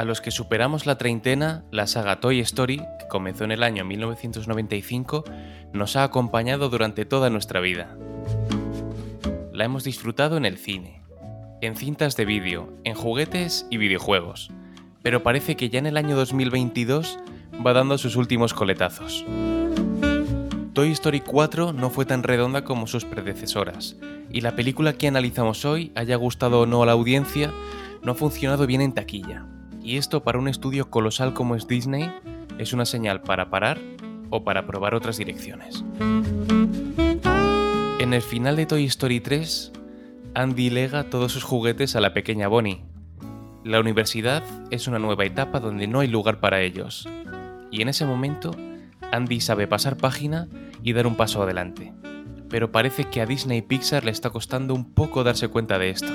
A los que superamos la treintena, la saga Toy Story, que comenzó en el año 1995, nos ha acompañado durante toda nuestra vida. La hemos disfrutado en el cine, en cintas de vídeo, en juguetes y videojuegos, pero parece que ya en el año 2022 va dando sus últimos coletazos. Toy Story 4 no fue tan redonda como sus predecesoras, y la película que analizamos hoy, haya gustado o no a la audiencia, no ha funcionado bien en taquilla. Y esto para un estudio colosal como es Disney es una señal para parar o para probar otras direcciones. En el final de Toy Story 3, Andy lega todos sus juguetes a la pequeña Bonnie. La universidad es una nueva etapa donde no hay lugar para ellos. Y en ese momento, Andy sabe pasar página y dar un paso adelante. Pero parece que a Disney Pixar le está costando un poco darse cuenta de esto.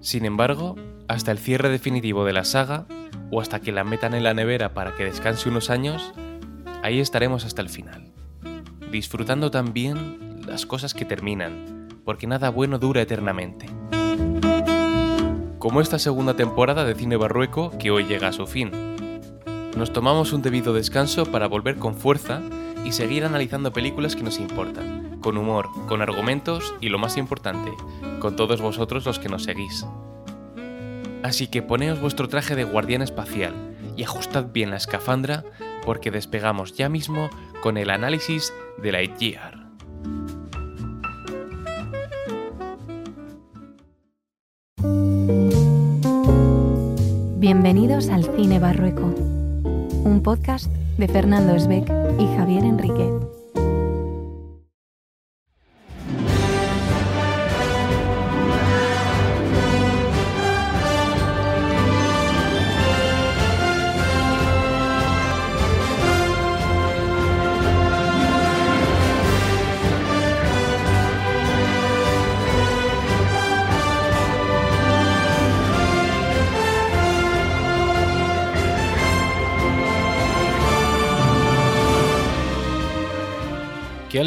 Sin embargo, hasta el cierre definitivo de la saga, o hasta que la metan en la nevera para que descanse unos años, ahí estaremos hasta el final. Disfrutando también las cosas que terminan, porque nada bueno dura eternamente. Como esta segunda temporada de Cine Barrueco que hoy llega a su fin. Nos tomamos un debido descanso para volver con fuerza y seguir analizando películas que nos importan, con humor, con argumentos y lo más importante, con todos vosotros los que nos seguís. Así que poneos vuestro traje de guardián espacial y ajustad bien la escafandra porque despegamos ya mismo con el análisis de Lightyear. Bienvenidos al Cine Barrueco, un podcast de Fernando Esbeck y Javier Enriquez.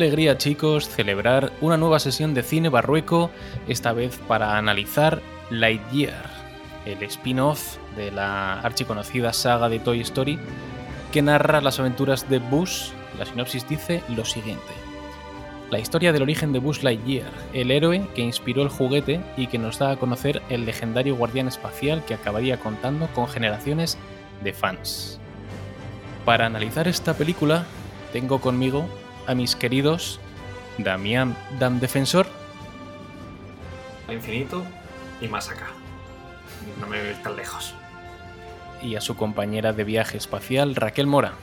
Alegría chicos celebrar una nueva sesión de cine barrueco, esta vez para analizar Lightyear, el spin-off de la archiconocida saga de Toy Story que narra las aventuras de Buzz. La sinopsis dice lo siguiente. La historia del origen de Buzz Lightyear, el héroe que inspiró el juguete y que nos da a conocer el legendario guardián espacial que acabaría contando con generaciones de fans. Para analizar esta película, tengo conmigo a mis queridos Damián Dam Defensor al infinito y más acá. No me voy tan lejos. y a su compañera de viaje espacial Raquel Mora.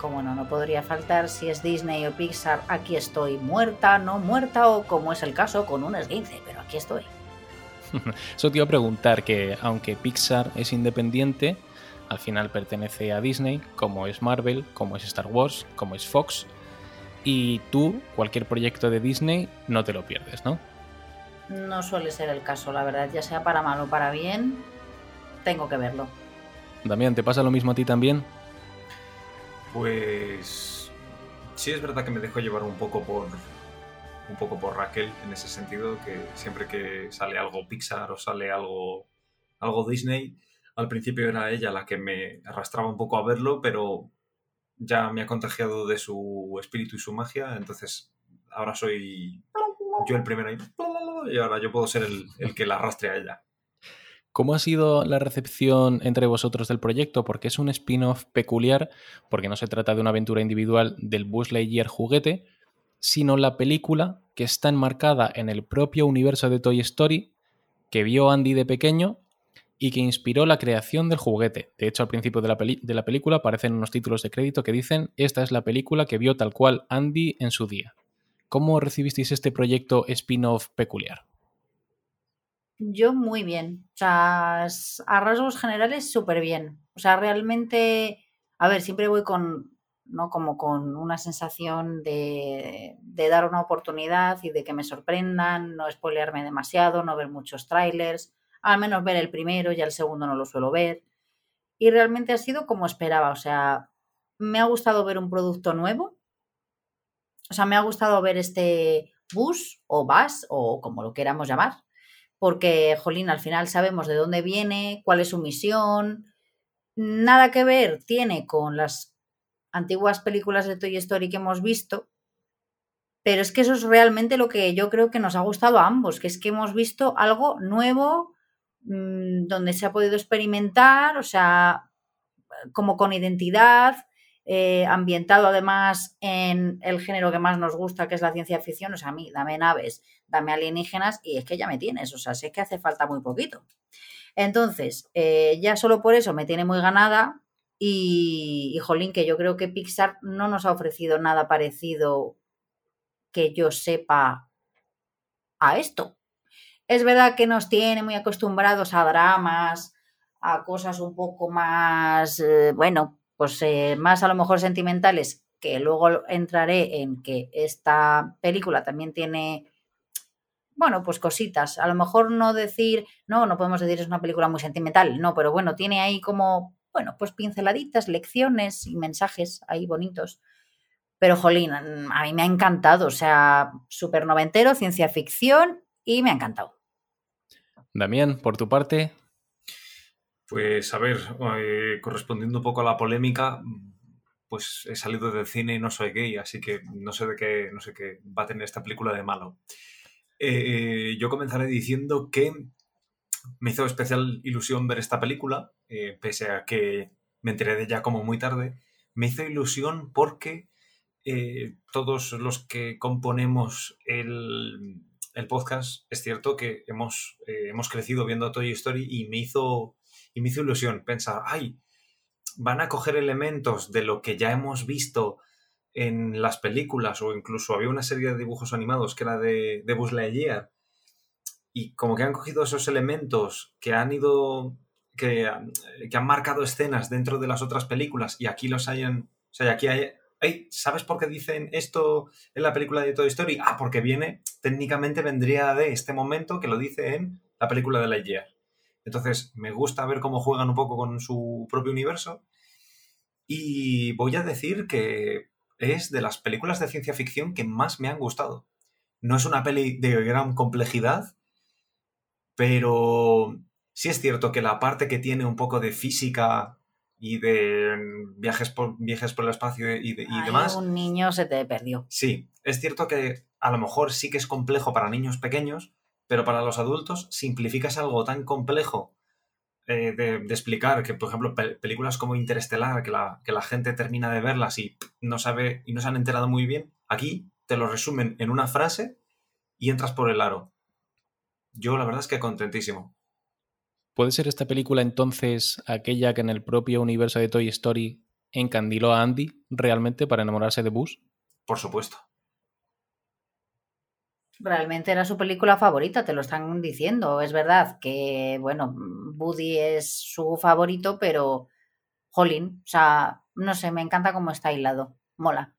Como no, no podría faltar si es Disney o Pixar, aquí estoy, muerta, no muerta o como es el caso con un esguince, pero aquí estoy. Eso te iba a preguntar que aunque Pixar es independiente, al final pertenece a Disney, como es Marvel, como es Star Wars, como es Fox. Y tú, cualquier proyecto de Disney, no te lo pierdes, ¿no? No suele ser el caso, la verdad, ya sea para mal o para bien, tengo que verlo. Damián, ¿te pasa lo mismo a ti también? Pues sí es verdad que me dejo llevar un poco por un poco por Raquel en ese sentido que siempre que sale algo Pixar o sale algo algo Disney, al principio era ella la que me arrastraba un poco a verlo, pero ya me ha contagiado de su espíritu y su magia, entonces ahora soy yo el primero y ahora yo puedo ser el, el que la arrastre a ella. ¿Cómo ha sido la recepción entre vosotros del proyecto? Porque es un spin-off peculiar, porque no se trata de una aventura individual del Buzz Lightyear juguete, sino la película que está enmarcada en el propio universo de Toy Story, que vio Andy de pequeño y que inspiró la creación del juguete. De hecho, al principio de la, película aparecen unos títulos de crédito que dicen esta es la película que vio tal cual Andy en su día. ¿Cómo recibisteis este proyecto spin-off peculiar? Yo muy bien, o sea, a rasgos generales súper bien. O sea, realmente, a ver, siempre voy con, ¿no? Como con una sensación de, de dar una oportunidad y de que me sorprendan, no spoilearme demasiado, no ver muchos trailers, al menos ver el primero, ya el segundo no lo suelo ver. Y realmente ha sido como esperaba, o sea, me ha gustado ver un producto nuevo, o sea, me ha gustado ver este bus o bus o como lo queramos llamar, porque, jolín, al final sabemos de dónde viene, cuál es su misión. Nada que ver tiene con las antiguas películas de Toy Story que hemos visto, pero es que eso es realmente lo que yo creo que nos ha gustado a ambos, que es que hemos visto algo nuevo, mmm, donde se ha podido experimentar, o sea, como con identidad, eh, ambientado además en el género que más nos gusta, que es la ciencia ficción. O sea, a mí, dame naves, dame alienígenas y es que ya me tienes. O sea, sé que hace falta muy poquito. Entonces, eh, ya solo por eso me tiene muy ganada. Y, y, jolín, que yo creo que Pixar no nos ha ofrecido nada parecido que yo sepa a esto. Es verdad que nos tiene muy acostumbrados a dramas, a cosas un poco más, eh, bueno, pues eh, más a lo mejor sentimentales, que luego entraré en que esta película también tiene, bueno, pues cositas. A lo mejor no decir, no, no podemos decir es una película muy sentimental, no, pero bueno, tiene ahí como, bueno, pues pinceladitas, lecciones y mensajes ahí bonitos. Pero, jolín, a mí me ha encantado, o sea, súper noventero, ciencia ficción y me ha encantado. Damián, por tu parte, pues a ver, eh, correspondiendo un poco a la polémica, pues he salido del cine y no soy gay, así que no sé de qué, no sé qué va a tener esta película de malo. Eh, yo comenzaré diciendo que me hizo especial ilusión ver esta película, eh, pese a que me enteré de ella como muy tarde. Me hizo ilusión porque todos los que componemos el, el, podcast, es cierto que hemos, eh, hemos crecido viendo Toy Story y me hizo y me hizo ilusión pensar, ay, van a coger elementos de lo que ya hemos visto en las películas o incluso había una serie de dibujos animados que era de, de Buzz Lightyear y como que han cogido esos elementos que han ido que, que, han marcado escenas dentro de las otras películas y aquí los hayan o sea aquí hay hey, ¿sabes por qué dicen esto en la película de Toy Story? Ah, porque viene técnicamente vendría de este momento que lo dice en la película de Lightyear entonces, me gusta ver cómo juegan un poco con su propio universo. Y voy a decir que es de las películas de ciencia ficción que más me han gustado. No es una peli de gran complejidad, pero sí es cierto que la parte que tiene un poco de física y de viajes por, viajes por el espacio y, de, y Ay, demás. Un niño se te perdió. Sí, es cierto que a lo mejor sí que es complejo para niños pequeños, pero para los adultos simplificas algo tan complejo eh, de, de, explicar que, por ejemplo, pe películas como Interestelar, que la, que la gente termina de verlas y no sabe y no se han enterado muy bien, aquí te lo resumen en una frase y entras por el aro. Yo la verdad es que contentísimo. ¿Puede ser esta película entonces aquella que en el propio universo de Toy Story encandiló a Andy realmente para enamorarse de Buzz? Por supuesto realmente era su película favorita, te lo están diciendo. Es verdad que, bueno, Woody es su favorito, pero Jolín, o sea, no sé, me encanta cómo está aislado. Mola.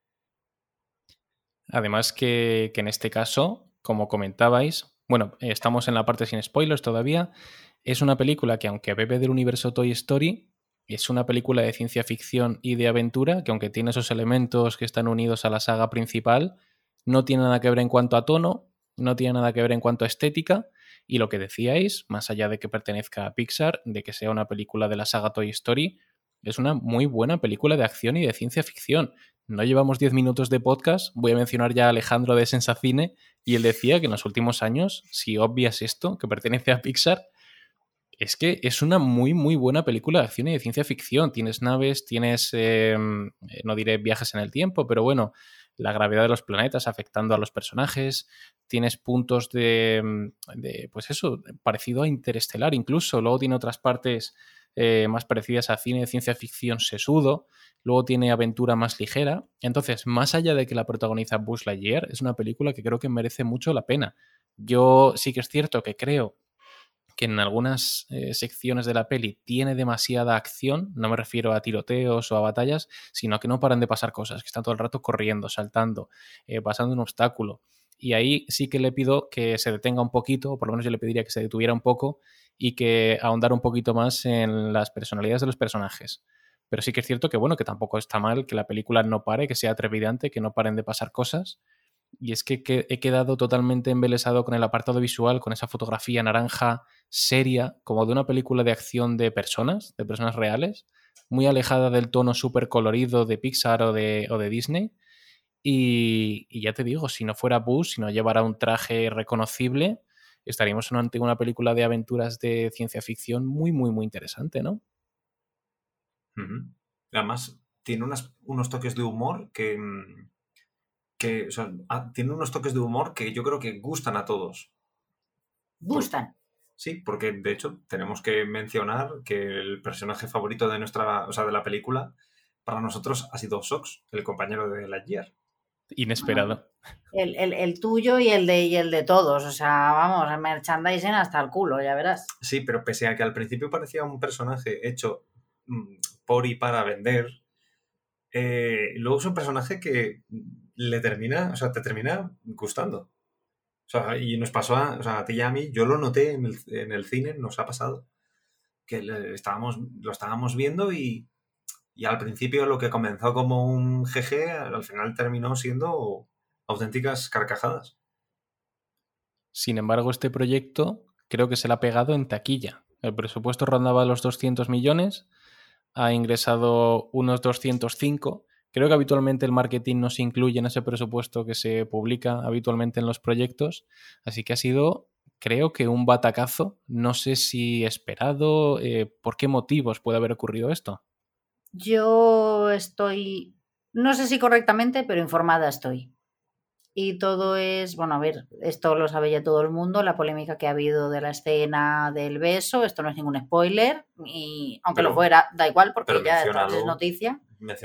Además que, que en este caso, como comentabais, bueno, estamos en la parte sin spoilers todavía, es una película que aunque bebe del universo Toy Story, es una película de ciencia ficción y de aventura que aunque tiene esos elementos que están unidos a la saga principal, no tiene nada que ver en cuanto a tono, no tiene nada que ver en cuanto a estética. Y lo que decíais, más allá de que pertenezca a Pixar, de que sea una película de la saga Toy Story, es una muy buena película de acción y de ciencia ficción. No llevamos 10 minutos de podcast, voy a mencionar ya a Alejandro de Sensacine, y él decía que en los últimos años, si obvias esto, que pertenece a Pixar, es que es una muy, muy buena película de acción y de ciencia ficción. Tienes naves, tienes, eh, no diré viajes en el tiempo, pero bueno, la gravedad de los planetas afectando a los personajes, tienes puntos de, mm, de pues eso, parecido a Interestelar incluso, luego tiene otras partes eh, más parecidas a cine de ciencia ficción sesudo, luego tiene aventura más ligera, entonces, más allá de que la protagoniza Buzz Lightyear, es una película que creo que merece mucho la pena. Yo sí que es cierto que creo que en algunas eh, secciones de la peli tiene demasiada acción, no me refiero a tiroteos o a batallas, sino que no paran de pasar cosas, que están todo el rato corriendo, saltando, eh, pasando un obstáculo. Y ahí sí que le pido que se detenga un poquito, o por lo menos yo le pediría que se detuviera un poco y que ahondara un poquito más en las personalidades de los personajes. Pero sí que es cierto que, bueno, que tampoco está mal que la película no pare, que sea trepidante, que no paren de pasar cosas. y es que, he quedado totalmente embelesado con el apartado visual, con esa fotografía naranja seria, como de una película de acción de personas, de personas reales, muy alejada del tono súper colorido de Pixar o de, o de Disney. Y, ya te digo, si no fuera Buzz, si no llevara un traje reconocible, estaríamos ante una película de aventuras de ciencia ficción muy, muy, muy interesante, ¿no? Además, tiene unos toques de humor que, mm, que ah, tiene unos toques de humor que yo creo que gustan a todos. Gustan. Sí, porque de hecho tenemos que mencionar que el personaje favorito de nuestra, o sea, de la película, para nosotros ha sido Sox, el compañero de Lightyear. Inesperado. El, tuyo y el, de, y el de todos. O sea, vamos, el merchandising hasta el culo, ya verás. Sí, pero pese a que al principio parecía un personaje hecho mm, por y para vender, eh, luego es un personaje que le termina, o sea, te termina gustando. O sea, y nos pasó a, o sea, a ti y a mí, yo lo noté en el, en el cine, nos ha pasado, que estábamos, lo estábamos viendo y, y, al principio lo que comenzó como un GG, al final terminó siendo auténticas carcajadas. Sin embargo, este proyecto creo que se le ha pegado en taquilla. El presupuesto rondaba los 200 millones, ha ingresado unos 205 Creo que habitualmente el marketing no se incluye en ese presupuesto que se publica habitualmente en los proyectos, así que ha sido, creo que un batacazo, no sé si esperado, eh, ¿por qué motivos puede haber ocurrido esto? Yo estoy, no sé si correctamente, pero informada estoy. Y todo es, bueno, a ver, esto lo sabe ya todo el mundo, la polémica que ha habido de la escena del beso, esto no es ningún spoiler, y aunque lo fuera, da igual porque ya es noticia.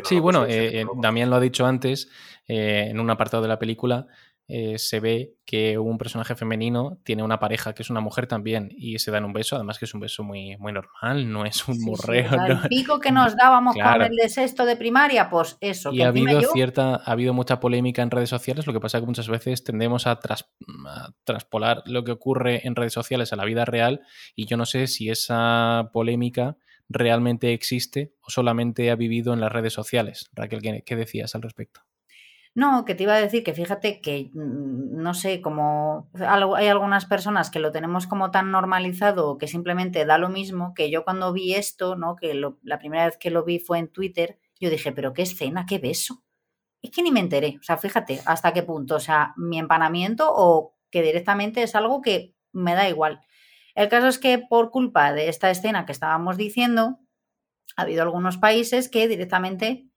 Sí, bueno, eh, eh, Damián lo ha dicho antes, eh, en un apartado de la película, se ve que un personaje femenino tiene una pareja que es una mujer también y se dan un beso, además que es un beso muy, muy normal, no es un morreo. El pico que nos dábamos con el de sexto de primaria, pues eso. Y ha habido cierta, ha habido mucha polémica en redes sociales, lo que pasa es que muchas veces tendemos a, a traspolar lo que ocurre en redes sociales a la vida real y yo no sé si esa polémica realmente existe o solamente ha vivido en las redes sociales. Raquel, ¿qué, decías al respecto? No, que te iba a decir que fíjate que, mm, no sé, como hay algunas personas que lo tenemos como tan normalizado que simplemente da lo mismo, que yo cuando vi esto, ¿no? Que la primera vez que lo vi fue en Twitter, yo dije, pero qué escena, qué beso. Es que ni me enteré, o sea, fíjate hasta qué punto, o sea, mi empanamiento o que directamente es algo que me da igual. El caso es que por culpa de esta escena que estábamos diciendo, ha habido algunos países que directamente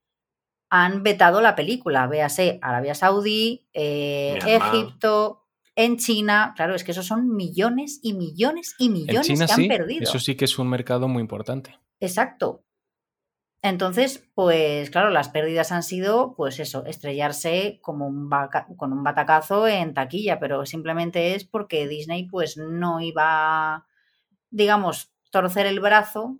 han vetado la película, véase Arabia Saudí, eh, Egipto, en China, claro, es que esos son millones y millones y millones que han perdido. Eso sí que es un mercado muy importante. Exacto. Entonces, pues claro, las pérdidas han sido, pues eso, estrellarse como un con un batacazo en taquilla, pero simplemente es porque Disney pues no iba, digamos, torcer el brazo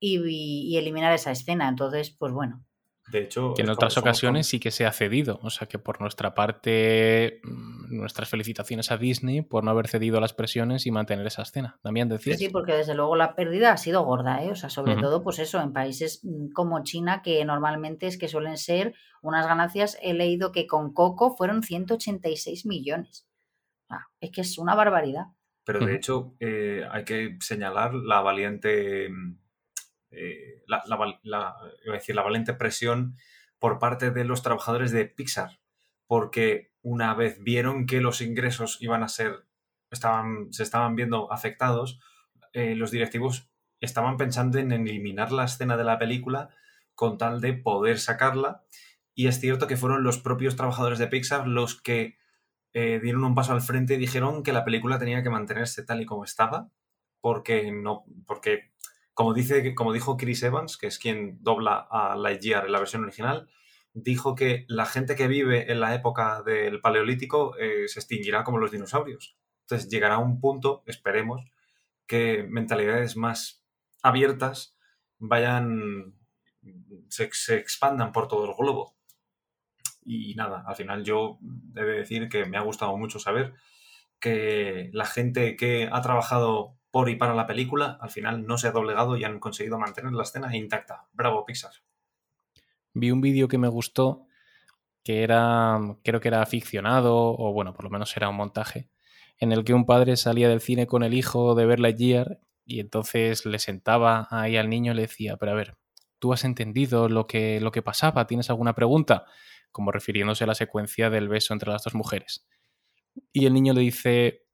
y eliminar esa escena. Entonces, pues bueno, de hecho, que en otras ocasiones sí que se ha cedido. O sea que por nuestra parte, mm, nuestras felicitaciones a Disney por no haber cedido las presiones y mantener esa escena. También decías. Sí, porque desde luego la pérdida ha sido gorda, ¿eh? O sea, sobre todo, pues eso, en países mm, como China, que normalmente es que suelen ser unas ganancias. He leído que con Coco fueron 186 millones. es que es una barbaridad. Pero de hecho, eh, hay que señalar la valiente mm, eh, la, decir, la valiente presión por parte de los trabajadores de Pixar, porque una vez vieron que los ingresos iban a ser, estaban, se estaban viendo afectados, eh, los directivos estaban pensando en eliminar la escena de la película con tal de poder sacarla. Y es cierto que fueron los propios trabajadores de Pixar los que eh, dieron un paso al frente y dijeron que la película tenía que mantenerse tal y como estaba, porque no, porque como, dice, como dijo Chris Evans, que es quien dobla a Lightyear en la versión original, dijo que la gente que vive en la época del Paleolítico eh, se extinguirá como los dinosaurios. Entonces llegará un punto, esperemos, que mentalidades más abiertas vayan, se, se expandan por todo el globo. Y nada, al final yo debe decir que me ha gustado mucho saber que la gente que ha trabajado y para la película, al final no se ha doblegado y han conseguido mantener la escena intacta. Bravo, Pixar. Vi un vídeo que me gustó que era, creo que era ficcionado, o bueno, por lo menos era un montaje, en el que un padre salía del cine con el hijo de ver Lightyear y entonces le sentaba ahí al niño y le decía, pero a ver, ¿tú has entendido lo que, lo que pasaba? ¿Tienes alguna pregunta? Como refiriéndose a la secuencia del beso entre las dos mujeres. Y el niño le dice,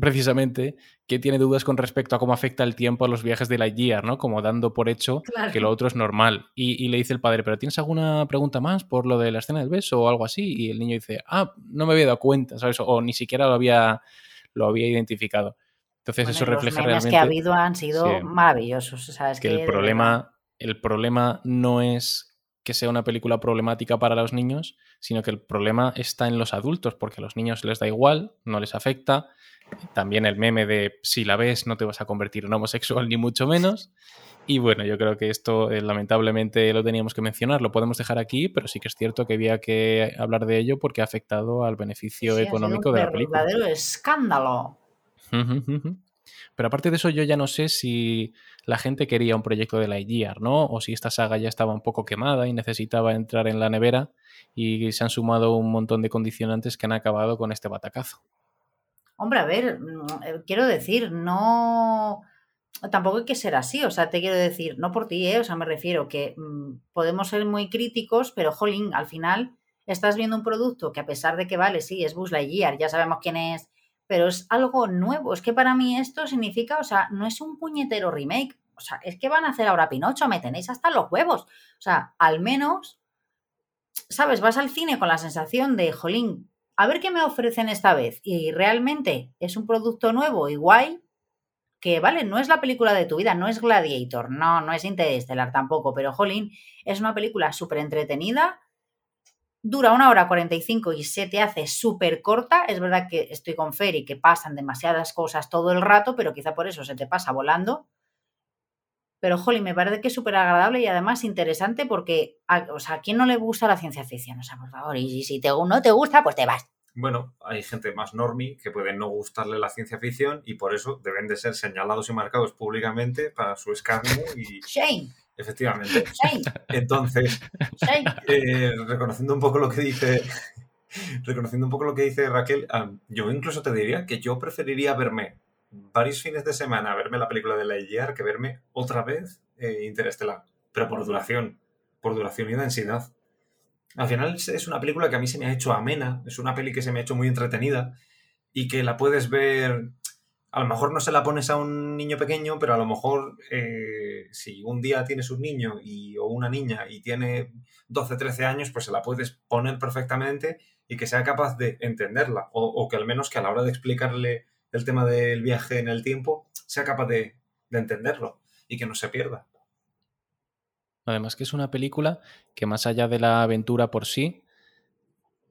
precisamente que tiene dudas con respecto a cómo afecta el tiempo a los viajes de Lightyear, ¿no? Como dando por hecho que lo otro es normal. Y, le dice el padre, ¿pero tienes alguna pregunta más por lo de la escena del beso o algo así? Y el niño dice, ah, no me había dado cuenta, ¿sabes? O ni siquiera lo había, lo había identificado. Entonces eso refleja realmente... Los que ha habido han sido maravillosos, ¿sabes? Que, el, problema, el problema no es que sea una película problemática para los niños, sino que el problema está en los adultos, porque a los niños les da igual, no les afecta, también el meme de si la ves no te vas a convertir en homosexual ni mucho menos. Y bueno, yo creo que esto eh, lamentablemente lo teníamos que mencionar, lo podemos dejar aquí, pero sí que es cierto que había que hablar de ello porque ha afectado al beneficio económico de la película. Verdadero escándalo. Pero aparte de eso, yo ya no sé si la gente quería un proyecto de Lightyear, ¿no? O si esta saga ya estaba un poco quemada y necesitaba entrar en la nevera y se han sumado un montón de condicionantes que han acabado con este batacazo. Hombre, a ver, mm, eh, quiero decir, no. Tampoco hay que ser así, o sea, te quiero decir, no por ti, ¿eh? o sea, me refiero que mm, podemos ser muy críticos, pero jolín, al final estás viendo un producto que a pesar de que vale, sí, es Buzz Lightyear, ya sabemos quién es, pero es algo nuevo. Es que para mí esto significa, o sea, no es un puñetero remake, o sea, es que van a hacer ahora Pinocho, me tenéis hasta los huevos. O sea, al menos, ¿sabes? Vas al cine con la sensación de, jolín, a ver qué me ofrecen esta vez. Y realmente es un producto nuevo y guay, que vale, no es la película de tu vida, no es Gladiator, no, no es Interestelar tampoco, pero jolín, es una película súper entretenida, dura una hora 45 y se te hace súper corta. Es verdad que estoy con Ferry, que pasan demasiadas cosas todo el rato, pero quizá por eso se te pasa volando. Pero, jolín, me parece que es súper agradable y además interesante porque, a, o sea, ¿a quién no le gusta la ciencia ficción? O sea, por favor, y si te, no te gusta, pues te vas. Bueno, hay gente más normie que puede no gustarle la ciencia ficción y por eso deben de ser señalados y marcados públicamente para su escarnio y... Shane. Efectivamente. Shane. Entonces, eh, reconociendo un poco lo que dice... reconociendo un poco lo que dice Raquel, yo incluso te diría que yo preferiría verme varios fines de semana verme la película de Lightyear que verme otra vez eh, Interestelar, pero por duración, por duración y densidad. Al final es una película que a mí se me ha hecho amena, es una peli que se me ha hecho muy entretenida y que la puedes ver, a lo mejor no se la pones a un niño pequeño, pero a lo mejor eh, si un día tienes un niño y, o una niña y tiene 12, 13 años, pues se la puedes poner perfectamente y que sea capaz de entenderla o que al menos que a la hora de explicarle el tema del viaje en el tiempo, sea capaz de, entenderlo y que no se pierda. Además que es una película que más allá de la aventura por sí,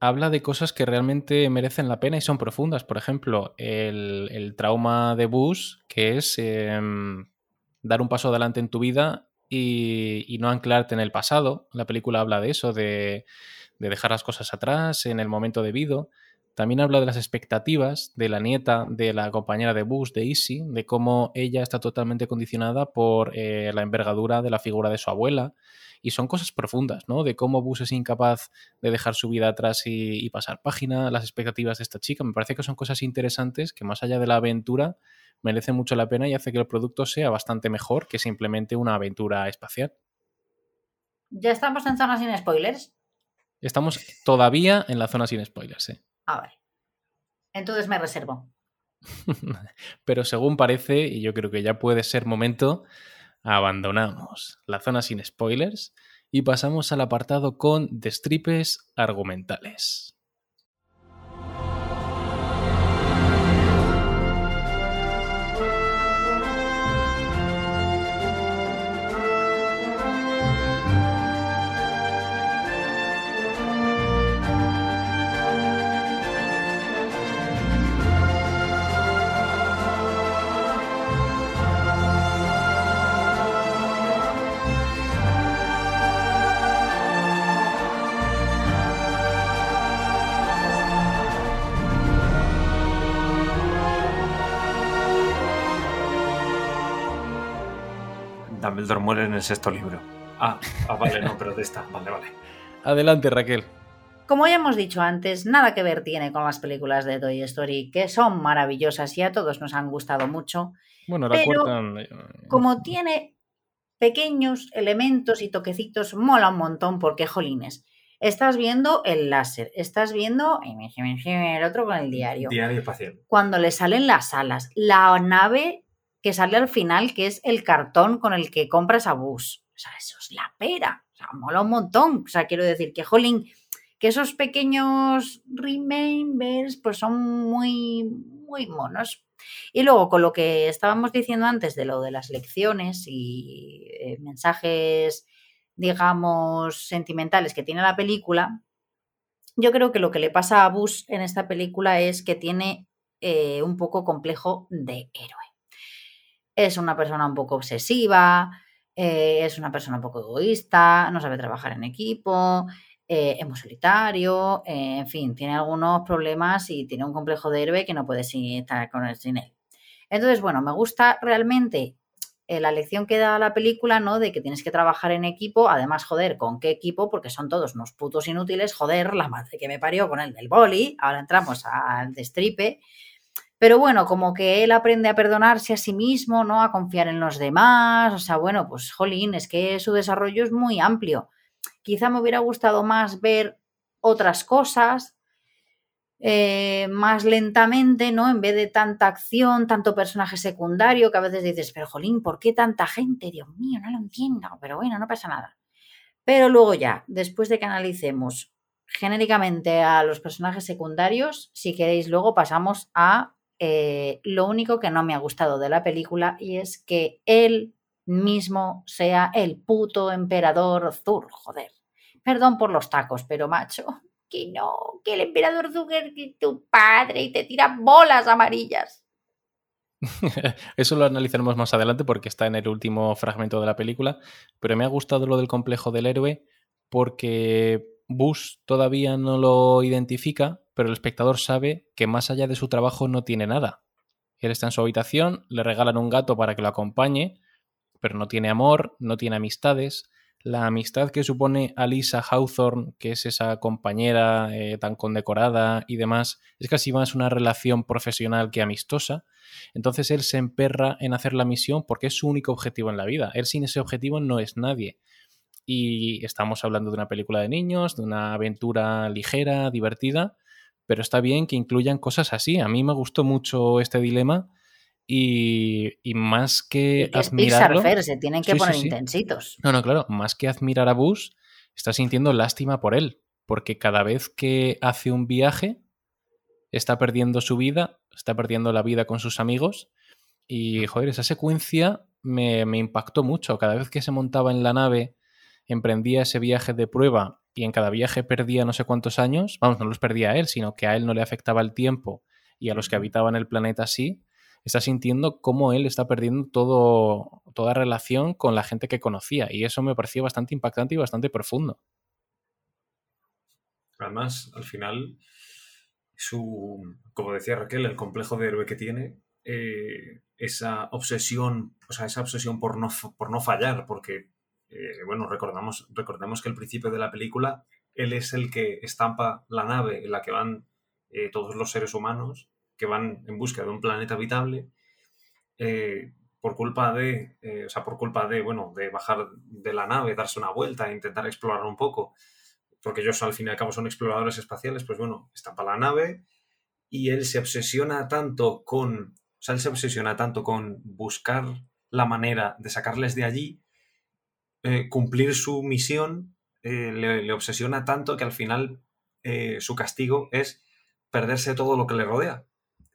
habla de cosas que realmente merecen la pena y son profundas. Por ejemplo, el, trauma de Bus, que es em, dar un paso adelante en tu vida y, y, no anclarte en el pasado. La película habla de eso, de, de dejar las cosas atrás en el momento debido. También habla de las expectativas de la nieta de la compañera de Bus, de Easy, de cómo ella está totalmente condicionada por eh, la envergadura de la figura de su abuela. Y son cosas profundas, ¿no? De cómo Bus es incapaz de dejar su vida atrás y, pasar página, las expectativas de esta chica. Me parece que son cosas interesantes que más allá de la aventura merece mucho la pena y hace que el producto sea bastante mejor que simplemente una aventura espacial. ¿Ya estamos en zona sin spoilers? Estamos todavía en la zona sin spoilers, sí. Ah, vale. Entonces me reservo. Pero según parece, y yo creo que ya puede ser momento, abandonamos la zona sin spoilers y pasamos al apartado con destripes argumentales. Dumbledore muere en el sexto libro. Ah, ah, vale, no, pero de esta. Vale, vale. Adelante, Raquel. como ya hemos dicho antes, nada que ver tiene con las películas de Toy Story, que son maravillosas y a todos nos han gustado mucho. Bueno, la Pero, cuarta... eh, Como tiene pequeños elementos y toquecitos, mola un montón porque, jolines, estás viendo el láser, estás viendo el otro con el diario. Diario espacial. Cuando le salen las alas, la nave que sale al final, que es el cartón con el que compras a bus. O sea, eso es la pera. O sea, mola un montón. O sea, quiero decir que, jolín, que esos pequeños remembers pues son muy, muy monos. Y luego con lo que estábamos diciendo antes de lo de las lecciones y eh, mensajes, digamos, sentimentales que tiene la película, yo creo que lo que le pasa a Bus en esta película es que tiene eh, un poco complejo de héroe. Es una persona un poco obsesiva, eh, es una persona un poco egoísta, no sabe trabajar en equipo, eh, es muy solitario, eh, en fin, tiene algunos problemas y tiene un complejo de héroe que no puede estar con él, sin él. Entonces, bueno, me gusta realmente la lección que da la película, ¿no? De que tienes que trabajar en equipo, además, joder, ¿con qué equipo? Porque son todos unos putos inútiles, joder, la madre que me parió con el del boli, ahora entramos al destripe. Pero bueno, como que él aprende a perdonarse a sí mismo, ¿no? A confiar en los demás, o sea, bueno, pues jolín, es que su desarrollo es muy amplio. Quizá me hubiera gustado más ver otras cosas, eh, más lentamente, ¿no? En vez de tanta acción, tanto personaje secundario, que a veces dices, pero jolín, ¿por qué tanta gente? Dios mío, no lo entiendo, pero bueno, no pasa nada. Pero luego ya, después de que analicemos genéricamente a los personajes secundarios, si queréis, luego pasamos a eh, lo único que no me ha gustado de la película y es que él mismo sea el puto emperador Zur, joder. Perdón por los tacos, pero macho, que no, que el emperador Zur es tu padre y te tira bolas amarillas. Eso lo analizaremos más adelante porque está en el último fragmento de la película, pero me ha gustado lo del complejo del héroe porque Bush todavía no lo identifica, pero el espectador sabe que más allá de su trabajo no tiene nada. Él está en su habitación, le regalan un gato para que lo acompañe, pero no tiene amor, no tiene amistades. La amistad que supone Alisa Hawthorne, que es esa compañera eh, tan condecorada y demás, es casi más una relación profesional que amistosa. Entonces él se emperra en hacer la misión porque es su único objetivo en la vida. Él sin ese objetivo no es nadie. Y estamos hablando de una película de niños, de una aventura ligera, divertida, pero está bien que incluyan cosas así. A mí me gustó mucho este dilema y, y más que, Y es admirarlo... Pixar se tienen que Sí, poner sí. intensitos. No, no, claro, más que admirar a Bush, está sintiendo lástima por él, porque cada vez que hace un viaje, está perdiendo su vida, está perdiendo la vida con sus amigos, y joder, esa secuencia me, me impactó mucho. Cada vez que se montaba en la nave, emprendía ese viaje de prueba y en cada viaje perdía no sé cuántos años, vamos, no los perdía a él, sino que a él no le afectaba el tiempo y a los que habitaban el planeta sí, está sintiendo cómo él está perdiendo todo, toda relación con la gente que conocía. Y eso me pareció bastante impactante y bastante profundo. Además, al final, su, como decía Raquel, el complejo de héroe que tiene, eh, esa obsesión, o sea, esa obsesión por no, por no fallar, porque, eh, bueno, recordamos, recordemos que al principio de la película, él es el que estampa la nave en la que van eh, todos los seres humanos que van en busca de un planeta habitable, eh, por culpa de, eh, o sea, por culpa de, bueno, de bajar de la nave, darse una vuelta e intentar explorar un poco, porque ellos al fin y al cabo son exploradores espaciales, pues bueno, estampa la nave y él se obsesiona tanto con, o sea, él se obsesiona tanto con buscar la manera de sacarles de allí, eh, cumplir su misión, eh, le, obsesiona tanto que al final eh, su castigo es perderse todo lo que le rodea.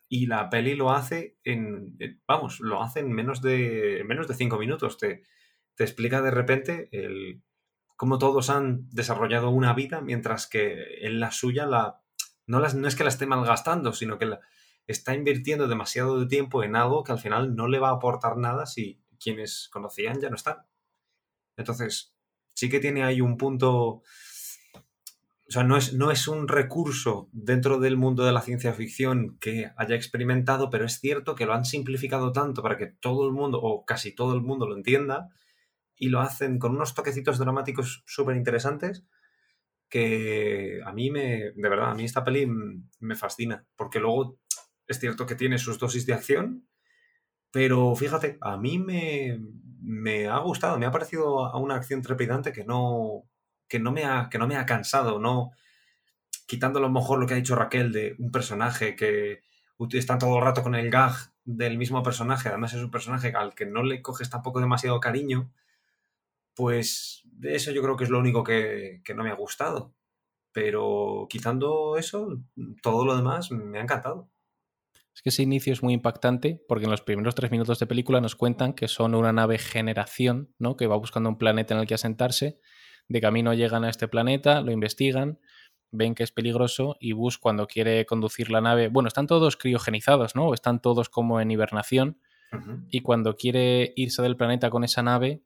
Y la peli lo hace en, vamos, lo hace en menos de, en menos de cinco minutos. Te, te explica de repente el, cómo todos han desarrollado una vida, mientras que en la suya la, no, las, no es que la esté malgastando, sino que la, está invirtiendo demasiado de tiempo en algo que al final no le va a aportar nada si quienes conocían ya no están. Entonces, sí que tiene ahí un punto... O sea, no es, no es un recurso dentro del mundo de la ciencia ficción que haya experimentado, pero es cierto que lo han simplificado tanto para que todo el mundo, o casi todo el mundo, lo entienda, y lo hacen con unos toquecitos dramáticos súper interesantes que a mí me, de verdad, a mí esta peli me fascina, porque luego es cierto que tiene sus dosis de acción, pero fíjate, a mí me, me ha gustado, me ha parecido una acción trepidante que no, que no, me, ha, que no me ha cansado, no quitando a lo mejor lo que ha dicho Raquel de un personaje que está todo el rato con el gag del mismo personaje, además es un personaje al que no le coges tampoco demasiado cariño, pues eso yo creo que es lo único que, que no me ha gustado. Pero quitando eso, todo lo demás me ha encantado. Es que ese inicio es muy impactante porque en los primeros tres minutos de película nos cuentan que son una nave generación, ¿no? Que va buscando un planeta en el que asentarse. De camino llegan a este planeta, lo investigan, ven que es peligroso y Bus cuando quiere conducir la nave, bueno, están todos criogenizados, ¿no? Están todos como en hibernación y cuando quiere irse del planeta con esa nave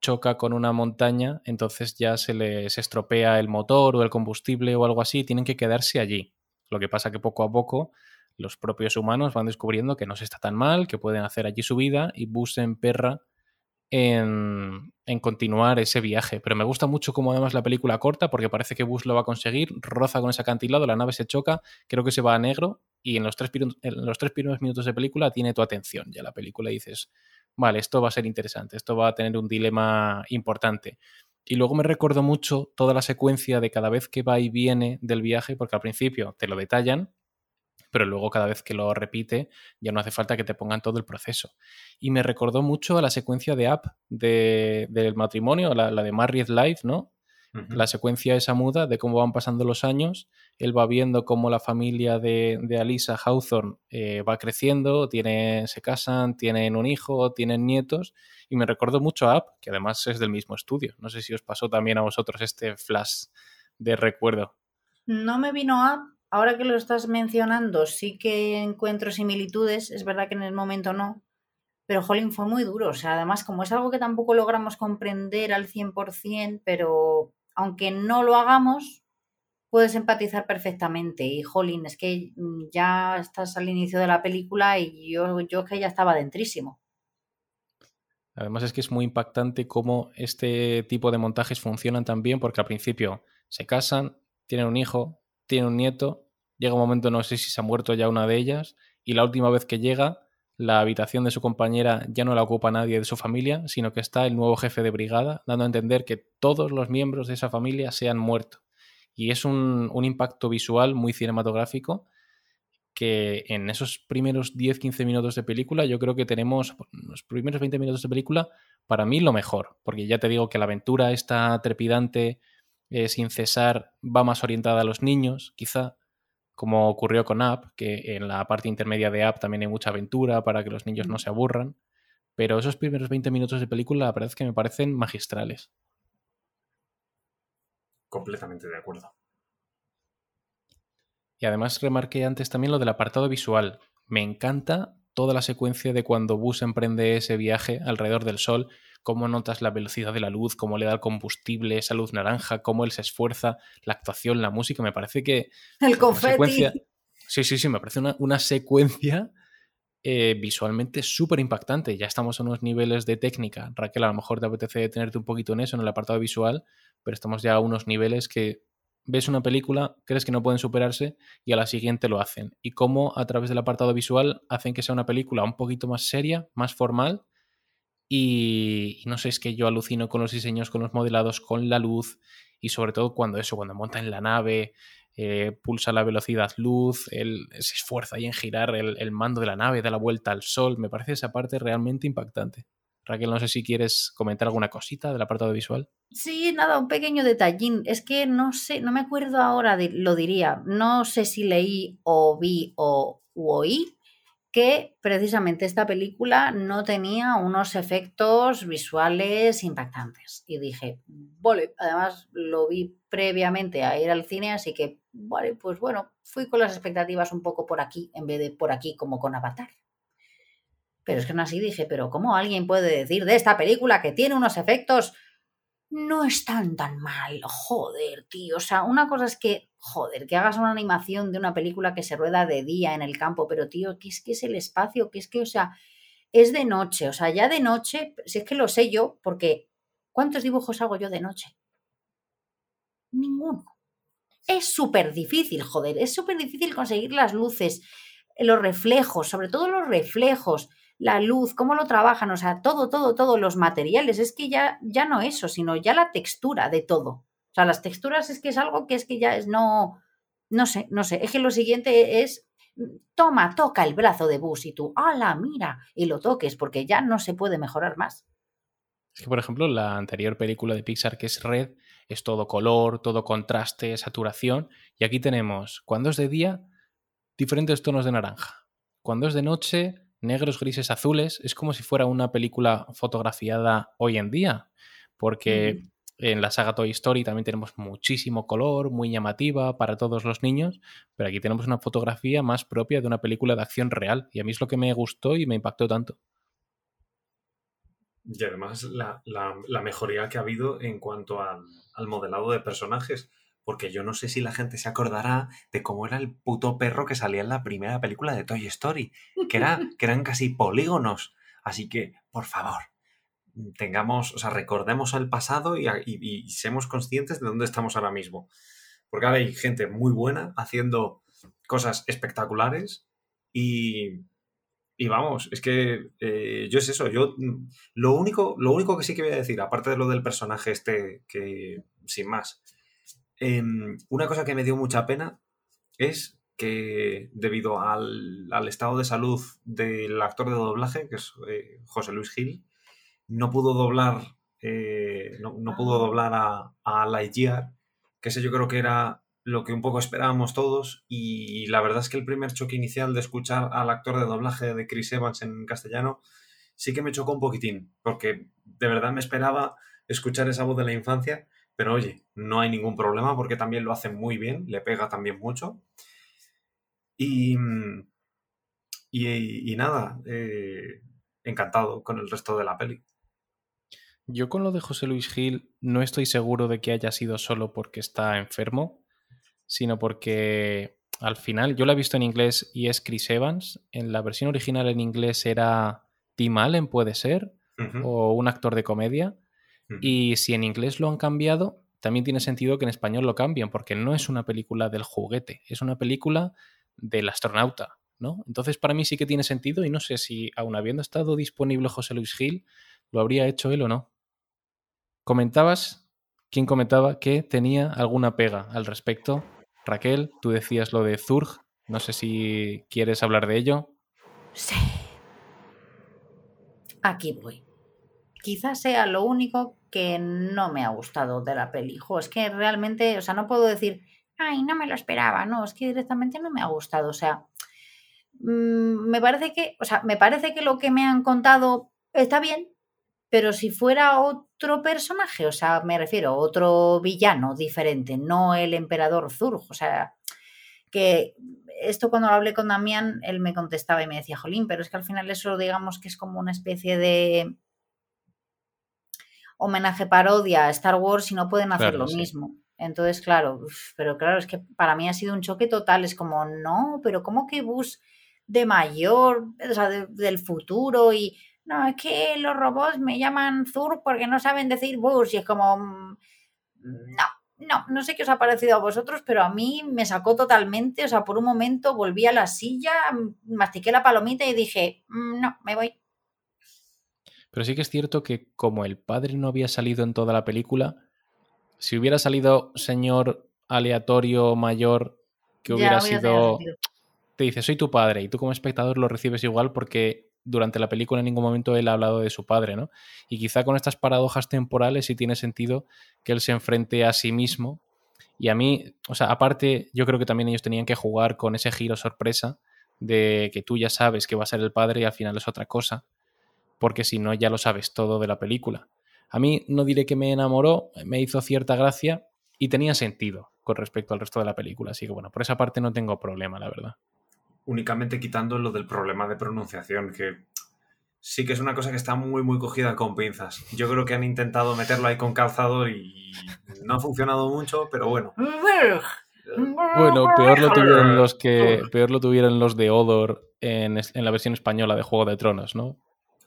choca con una montaña, entonces ya se les estropea el motor o el combustible o algo así, tienen que quedarse allí. Lo que pasa que poco a poco los propios humanos van descubriendo que no se está tan mal, que pueden hacer allí su vida y Bus se emperra en, en, continuar ese viaje. Pero me gusta mucho cómo además la película corta porque parece que Bus lo va a conseguir, roza con ese acantilado, la nave se choca, creo que se va a negro y en los tres, en los tres primeros minutos de película tiene tu atención. Ya la película dices, vale, esto va a ser interesante, esto va a tener un dilema importante. Y luego me recuerdo mucho toda la secuencia de cada vez que va y viene del viaje, porque al principio te lo detallan, pero luego cada vez que lo repite ya no hace falta que te pongan todo el proceso. Y me recordó mucho a la secuencia de app del matrimonio, la, la de Married Life, ¿no? La secuencia esa muda de cómo van pasando los años, él va viendo cómo la familia de, de Alisa Hawthorne eh, va creciendo, tiene, se casan, tienen un hijo, tienen nietos, y me recordó mucho a App, que además es del mismo estudio. No sé si os pasó también a vosotros este flash de recuerdo. No me vino App, ahora que lo estás mencionando, sí que encuentro similitudes, es verdad que en el momento no, pero Jolín fue muy duro, o sea, además como es algo que tampoco logramos comprender al 100%, pero aunque no lo hagamos, puedes empatizar perfectamente. Y jolín, es que ya estás al inicio de la película y yo, yo que ya estaba dentrísimo. Además es que es muy impactante cómo este tipo de montajes funcionan también, porque al principio se casan, tienen un hijo, tienen un nieto, llega un momento, no sé si se ha muerto ya una de ellas, y la última vez que llega, la habitación de su compañera ya no la ocupa nadie de su familia, sino que está el nuevo jefe de brigada, dando a entender que todos los miembros de esa familia se han muerto. Y es un, impacto visual muy cinematográfico que en esos primeros 10-15 minutos de película yo creo que tenemos, los primeros 20 minutos de película, para mí lo mejor, porque ya te digo que la aventura está trepidante, eh, sin cesar, va más orientada a los niños, quizá, como ocurrió con App, que en la parte intermedia de App también hay mucha aventura para que los niños no se aburran. Pero esos primeros 20 minutos de película, la verdad es que me parecen magistrales. Completamente de acuerdo. Y además remarqué antes también lo del apartado visual. Me encanta toda la secuencia de cuando Bus emprende ese viaje alrededor del Sol cómo notas la velocidad de la luz, cómo le da el combustible, esa luz naranja, cómo él se esfuerza, la actuación, la música, me parece que... El confeti. Sí, sí, sí, me parece una, secuencia eh, visualmente súper impactante. Ya estamos a unos niveles de técnica. Raquel, a lo mejor te apetece detenerte un poquito en eso, en el apartado visual, pero estamos ya a unos niveles que ves una película, crees que no pueden superarse y a la siguiente lo hacen. Y cómo a través del apartado visual hacen que sea una película un poquito más seria, más formal y, no sé, es que yo alucino con los diseños, con los modelados, con la luz y sobre todo cuando eso, cuando monta en la nave, eh, pulsa la velocidad luz, él se esfuerza ahí en girar el, mando de la nave, da la vuelta al sol. Me parece esa parte realmente impactante. Raquel, no sé si quieres comentar alguna cosita del apartado visual. Sí, nada, un pequeño detallín. Es que no sé, no me acuerdo ahora, lo diría. No sé si leí o vi o oí que precisamente esta película no tenía unos efectos visuales impactantes. Y dije, vale, además lo vi previamente a ir al cine, así que, vale, pues bueno, fui con las expectativas un poco por aquí, en vez de por aquí como con Avatar. Pero es que aún así dije, pero ¿cómo alguien puede decir de esta película que tiene unos efectos no están tan mal. Joder, tío. O sea, una cosa es que, joder, que hagas una animación de una película que se rueda de día en el campo, pero tío, ¿qué es que es el espacio? ¿Qué es que, o sea, es de noche? O sea, ya de noche, si es que lo sé yo, porque ¿cuántos dibujos hago yo de noche? Ninguno. es súper difícil, joder, es súper difícil conseguir las luces, los reflejos, sobre todo los reflejos, la luz, cómo lo trabajan, o sea, todo, todo, todo, los materiales, es que ya, ya no eso, sino ya la textura de todo. O sea, las texturas es que es algo que es que ya es no, no sé, no sé, es que lo siguiente es, toma, toca el brazo de Bus y tú, ¡hala, mira! Y lo toques, porque ya no se puede mejorar más. Es que, por ejemplo, la anterior película de Pixar, que es Red, es todo color, todo contraste, saturación, y aquí tenemos, cuando es de día, diferentes tonos de naranja. Cuando es de noche, negros, grises, azules, es como si fuera una película fotografiada hoy en día, porque en la saga Toy Story también tenemos muchísimo color, muy llamativa para todos los niños, pero aquí tenemos una fotografía más propia de una película de acción real, y a mí es lo que me gustó y me impactó tanto. Y además la, mejoría que ha habido en cuanto al, al modelado de personajes porque yo no sé si la gente se acordará de cómo era el puto perro que salía en la primera película de Toy Story, que, era, que eran casi polígonos. Así que, por favor, tengamos, o sea, recordemos el pasado y, seamos conscientes de dónde estamos ahora mismo. Porque ahora hay gente muy buena haciendo cosas espectaculares y, y vamos, es que eh, yo es eso, yo lo único, lo único que sí que voy a decir, aparte de lo del personaje este, que sin más, Em, una cosa que me dio mucha pena es que debido al, estado de salud del actor de doblaje, que es eh, José Luis Gil, no pudo doblar, eh, no, pudo ah. doblar a, a Lightyear, que ese yo creo que era lo que un poco esperábamos todos y la verdad es que el primer choque inicial de escuchar al actor de doblaje de Chris Evans en castellano sí que me chocó un poquitín, porque de verdad me esperaba escuchar esa voz de la infancia pero oye, no hay ningún problema porque también lo hace muy bien, le pega también mucho. Y, y, nada, eh, encantado con el resto de la peli. Yo con lo de José Luis Gil no estoy seguro de que haya sido solo porque está enfermo, sino porque al final yo la he visto en inglés y es Chris Evans. En la versión original en inglés era Tim Allen, puede ser, o un actor de comedia. Y si en inglés lo han cambiado, también tiene sentido que en español lo cambien, porque no es una película del juguete, es una película del astronauta, ¿no? Entonces para mí sí que tiene sentido y no sé si aún habiendo estado disponible José Luis Gil, lo habría hecho él o no. Comentabas, ¿quién comentaba que tenía alguna pega al respecto? Raquel, tú decías lo de Zurg, no sé si quieres hablar de ello. Sí. Aquí voy quizás sea lo único que no me ha gustado de la peli. es que realmente, o sea, no puedo decir, ay, no me lo esperaba, no, es que directamente no me ha gustado. O sea, mm, me parece que, o sea, me parece que lo que me han contado está bien, pero si fuera otro personaje, o sea, me refiero, otro villano diferente, no el emperador Zurg, o sea, que esto cuando lo hablé con Damián, él me contestaba y me decía, Jolín, pero es que al final eso digamos que es como una especie de homenaje parodia a Star Wars y no pueden hacer lo mismo. Entonces, claro, pero claro, es que para mí ha sido un choque total. Es como, no, pero ¿cómo que Bus de mayor, o sea, del futuro? Y no, es que los robots me llaman Zur porque no saben decir Bus. Y es como, mm, no, no, no sé qué os ha parecido a vosotros, pero a mí me sacó totalmente. O sea, por un momento volví a la silla, mastiqué la palomita y dije, mm, no, me voy. Pero sí que es cierto que como el padre no había salido en toda la película, si hubiera salido señor aleatorio mayor que hubiera sido... Te dice, soy tu padre y tú como espectador lo recibes igual porque durante la película en ningún momento él ha hablado de su padre, ¿no? Y quizá con estas paradojas temporales sí tiene sentido que él se enfrente a sí mismo. Y a mí, o sea, aparte, yo creo que también ellos tenían que jugar con ese giro sorpresa de que tú ya sabes que va a ser el padre y al final es otra cosa porque si no ya lo sabes todo de la película. A mí no diré que me enamoró, me hizo cierta gracia y tenía sentido con respecto al resto de la película, así que bueno, por esa parte no tengo problema, la verdad. Únicamente quitando lo del problema de pronunciación, que sí que es una cosa que está muy, muy cogida con pinzas. Yo creo que han intentado meterlo ahí con calzador y no ha funcionado mucho, pero bueno. Bueno, peor lo tuvieron los que. Peor lo tuvieron los de Odor en, en la versión española de Juego de Tronos, ¿no?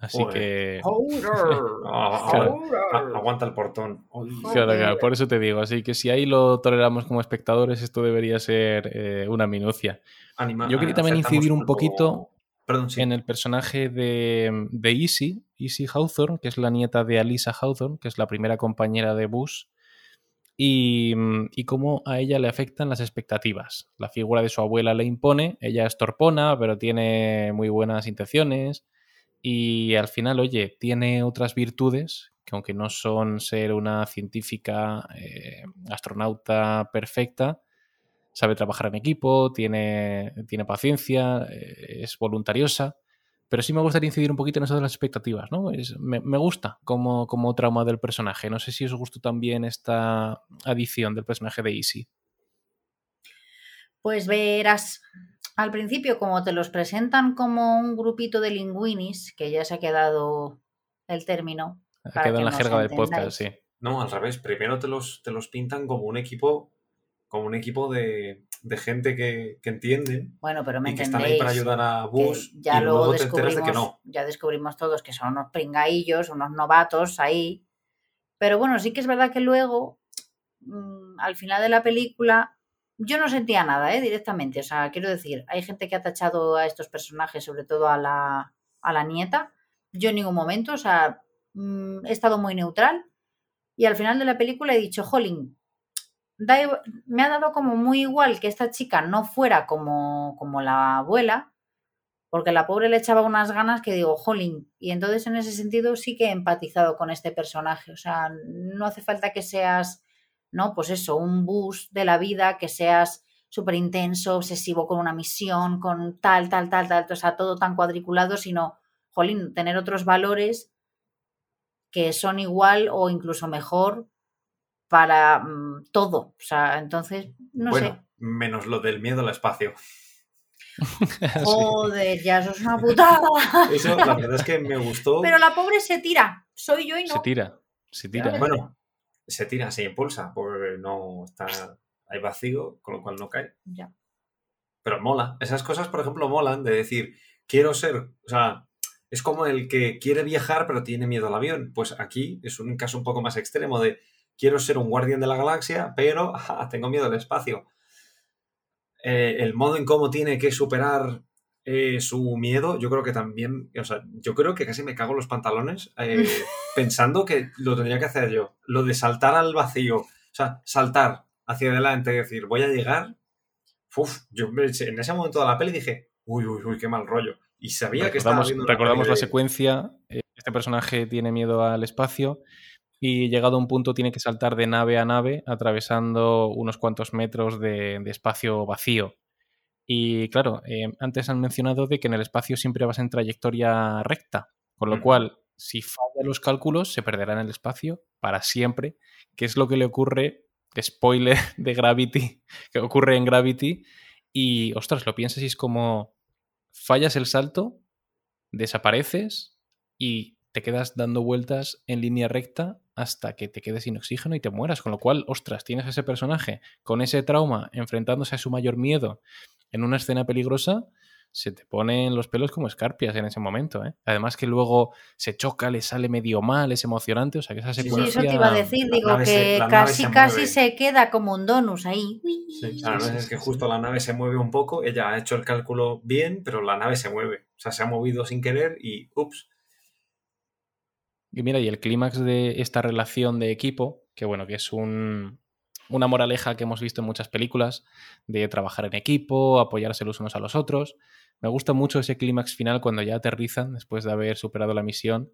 Así que. aguanta el portón. Claro, claro, por eso te digo. Así que si ahí lo toleramos como espectadores, esto debería ser eh, una minucia. Yo quería también incidir un poquito en el personaje de, de Easy, Easy Hawthorne, que es la nieta de Alisa Hawthorne, que es la primera compañera de Bush Mm, y, cómo a ella le afectan las expectativas. La figura de su abuela le impone, ella es torpona, pero tiene muy buenas intenciones y al final, oye, tiene otras virtudes que aunque no son ser una científica eh, astronauta perfecta, sabe trabajar en equipo, tiene, tiene paciencia, eh, es voluntariosa pero sí me gustaría incidir un poquito en eso de las expectativas, ¿no? me, gusta como, como trauma del personaje. No sé si os gustó también esta adición del personaje de Easy. Pues verás, al principio como te los presentan como un grupito de linguinis, que ya se ha quedado el término. Ha quedado en la jerga del podcast, sí. No, al revés, primero te los, te los pintan como un equipo, como un equipo de, de gente que, que entiende bueno, pero me y que están ahí para ayudar a Bush ya y luego te enteras de que no. Ya descubrimos todos que son unos pringaillos, unos novatos ahí. Pero bueno, sí que es verdad que luego, mm, al final de la película, yo no sentía nada, ¿eh? Directamente. O sea, quiero decir, hay gente que ha tachado a estos personajes, sobre todo a la, a la nieta. Yo en ningún momento, o sea, mm, he estado muy neutral. Y al final de la película he dicho, Jolín, me ha dado como muy igual que esta chica no fuera como, como la abuela, porque la pobre le echaba unas ganas que digo, jolín. Y entonces en ese sentido sí que he empatizado con este personaje. O sea, no hace falta que seas, ¿no? Pues eso, un bus de la vida, que seas súper intenso, obsesivo con una misión, con tal, tal, tal, tal, o sea, todo tan cuadriculado, sino, jolín, tener otros valores que son igual o incluso mejor para mm, todo. O sea, entonces, no bueno, Menos lo del miedo al espacio. Joder, ya eso es una putada. Eso, la verdad es que me gustó. Pero la pobre se tira. Soy yo y no. Se tira. Se tira. Bueno, se tira, se impulsa, porque no está. Hay vacío, con lo cual no cae. Ya. Pero mola. Esas cosas, por ejemplo, molan de decir, quiero ser. O sea, es como el que quiere viajar, pero tiene miedo al avión. Pues aquí es un caso un poco más extremo de quiero ser un guardián de la galaxia, pero tengo miedo al espacio. Eh, el modo en cómo tiene que superar eh, su miedo, yo creo que también, o sea, yo creo que casi me cago los pantalones eh, pensando que lo tendría que hacer yo. Lo de saltar al vacío, o sea, saltar hacia adelante y decir, voy a llegar. Uf, yo en ese momento de la peli dije, uy, uy, uy, qué mal rollo. Y sabía que estaba Recordamos la secuencia, este personaje tiene miedo al espacio y llegado a un punto tiene que saltar de nave a nave atravesando unos cuantos metros de, espacio vacío. Y claro, eh, antes han mencionado de que en el espacio siempre vas en trayectoria recta, con lo cual si falla los cálculos se perderá en el espacio para siempre, que es lo que le ocurre, spoiler de Gravity, que ocurre en Gravity, y ostras, lo piensas y es como fallas el salto, desapareces y te quedas dando vueltas en línea recta hasta que te quedes sin oxígeno y te mueras. Con lo cual, ostras, tienes a ese personaje con ese trauma enfrentándose a su mayor miedo en una escena peligrosa, se te ponen los pelos como escarpias en ese momento. ¿eh? Además que luego se choca, le sale medio mal, es emocionante, o sea que esa secuencia... Sí, eso te iba a decir, digo que casi, casi se queda como un donus ahí. Sí, a veces es que justo la nave se mueve un poco, ella ha hecho el cálculo bien, pero la nave se mueve. O sea, se ha movido sin querer y, ups, y mira, y el clímax de esta relación de equipo, que bueno, que es un, una moraleja que hemos visto en muchas películas, de trabajar en equipo, apoyarse los unos a los otros. Me gusta mucho ese clímax final cuando ya aterrizan después de haber superado la misión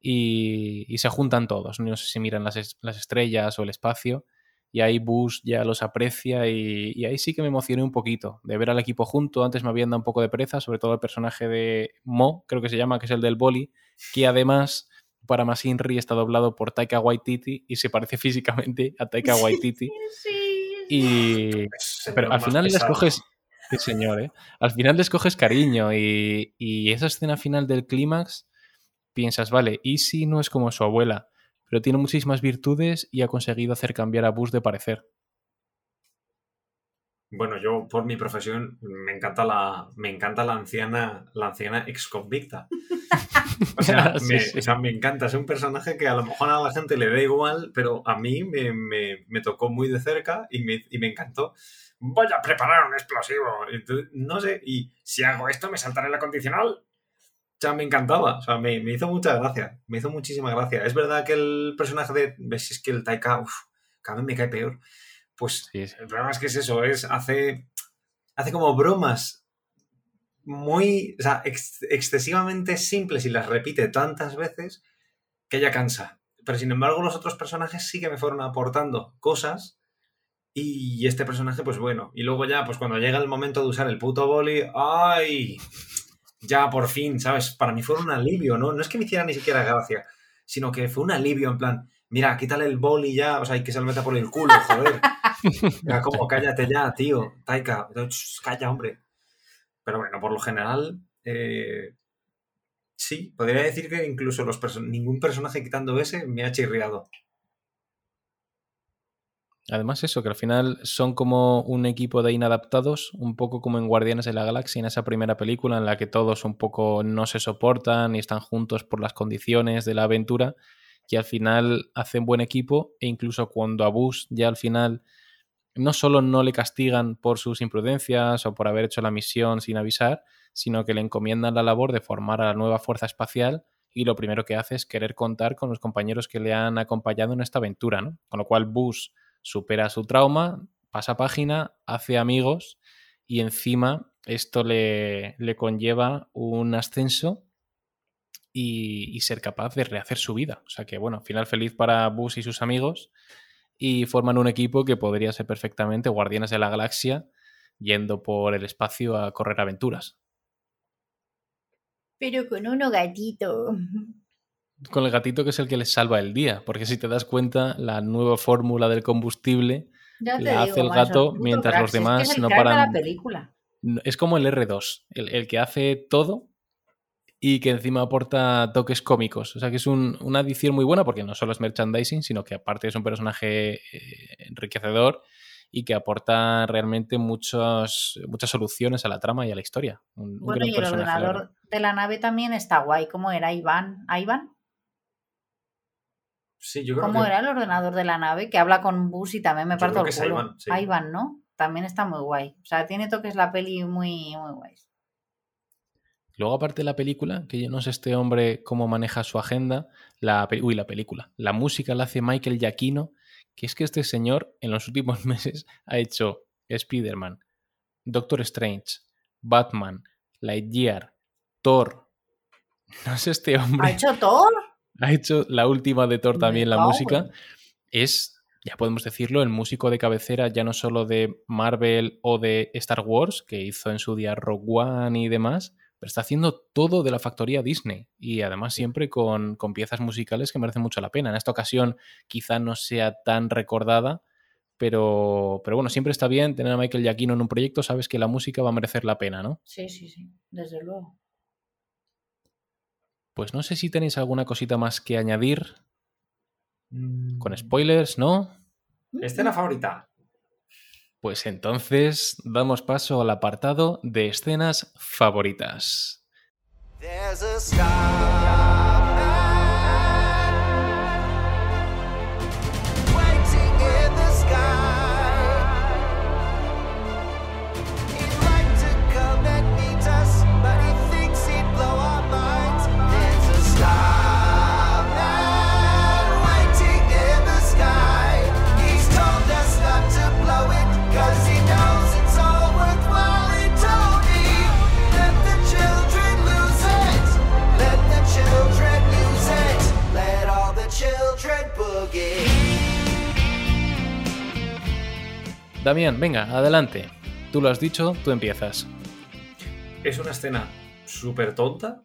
y, se juntan todos. No sé si miran las, las, estrellas o el espacio y ahí Bush ya los aprecia y, y, ahí sí que me emocioné un poquito de ver al equipo junto. Antes me habían dado un poco de pereza, sobre todo el personaje de Mo, creo que se llama, que es el del boli, que además para más Inri está doblado por Taika Waititi y se parece físicamente a Taika Waititi. y... Pero al final le escoges... Sí, señor, ¿eh? Al final le escoges cariño y, y esa escena final del clímax piensas, vale, Easy no es como su abuela, pero tiene muchísimas virtudes y ha conseguido hacer cambiar a Bus de parecer. Bueno, yo por mi profesión me encanta la, me encanta la anciana, la anciana ex convicta. O sea, Sí, me, sí. o sea, me encanta. Es un personaje que a lo mejor a la gente le da igual, pero a mí me, me- me tocó muy de cerca y me, y me encantó. Voy a preparar un explosivo. Entonces, no sé, y si hago esto, me saltaré la condicional. O sea, me encantaba. O sea, me, me hizo mucha gracia. Me hizo muchísima gracia. Es verdad que el personaje de. ¿Ves? Es que el Taika, uf, cada vez me cae peor. Pues Sí, sí. el problema es que es eso, es hace, hace como bromas muy, o sea, ex- excesivamente simples y las repite tantas veces que ya cansa. Pero sin embargo los otros personajes sí que me fueron aportando cosas y este personaje pues bueno. Y luego ya pues cuando llega el momento de usar el puto boli, ¡ay! Ya por fin, ¿sabes? Para mí fue un alivio, ¿no? No es que me hiciera ni siquiera gracia, sino que fue un alivio en plan, mira, quítale el boli ya, o sea, y que se lo meta por el culo, joder. Era como, cállate ya, tío, Taika, calla, hombre. Pero bueno, por lo general, eh, sí, podría decir que incluso los perso- ningún personaje quitando ese me ha chirriado. Además eso, que al final son como un equipo de inadaptados, un poco como en Guardianes de la Galaxia, en esa primera película en la que todos un poco no se soportan y están juntos por las condiciones de la aventura, que al final hacen buen equipo e incluso cuando a Bush ya al final no solo no le castigan por sus imprudencias o por haber hecho la misión sin avisar, sino que le encomiendan la labor de formar a la nueva Fuerza Espacial y lo primero que hace es querer contar con los compañeros que le han acompañado en esta aventura, ¿no? Con lo cual Bush supera su trauma, pasa página, hace amigos y encima esto le, le conlleva un ascenso y, y ser capaz de rehacer su vida. O sea que, bueno, final feliz para Bush y sus amigos y forman un equipo que podría ser perfectamente Guardianes de la Galaxia yendo por el espacio a correr aventuras. Pero con uno gatito. Con el gatito que es el que les salva el día, porque si te das cuenta, la nueva fórmula del combustible Ya La hace el gato mientras los si es que demás no paran- la película. es como el R2, el, el que hace todo y que encima aporta toques cómicos. O sea que es un- una adición muy buena porque no solo es merchandising, sino que aparte es un personaje eh, enriquecedor y que aporta realmente muchos, muchas soluciones a la trama y a la historia. Un, un Bueno, gran y el ordenador de la nave también está guay. ¿Cómo era Iván? ¿A Iván? Sí, yo creo ¿Cómo que era el ordenador de la nave? Que habla con Bus y también me Yo parto el culo. Sí. Iván, ¿no? También está muy guay. O sea, tiene toques la peli muy, muy guays. Luego, aparte de la película, que yo no sé este hombre cómo maneja su agenda, la, uy, la película, la música la hace Michael Giacchino, que es que este señor en los últimos meses ha hecho Spider-Man, Doctor Strange, Batman, Lightyear, Thor. No sé este hombre ¿Ha hecho Thor? ha hecho la última de Thor también, la música. Es, ya podemos decirlo, el músico de cabecera ya no solo de Marvel o de Star Wars, que hizo en su día Rogue One y demás, pero está haciendo todo de la factoría Disney y además siempre con, con piezas musicales que merecen mucho la pena. En esta ocasión quizá no sea tan recordada, pero, pero bueno, siempre está bien tener a Michael Giacchino en un proyecto, sabes que la música va a merecer la pena, ¿no? Sí, sí, sí. Desde luego. Pues no sé si tenéis alguna cosita más que añadir Mm, con spoilers, ¿no? Escena favorita. Pues entonces damos paso al apartado de escenas favoritas. Damián, venga, adelante. Tú lo has dicho, tú empiezas. Es una escena súper tonta,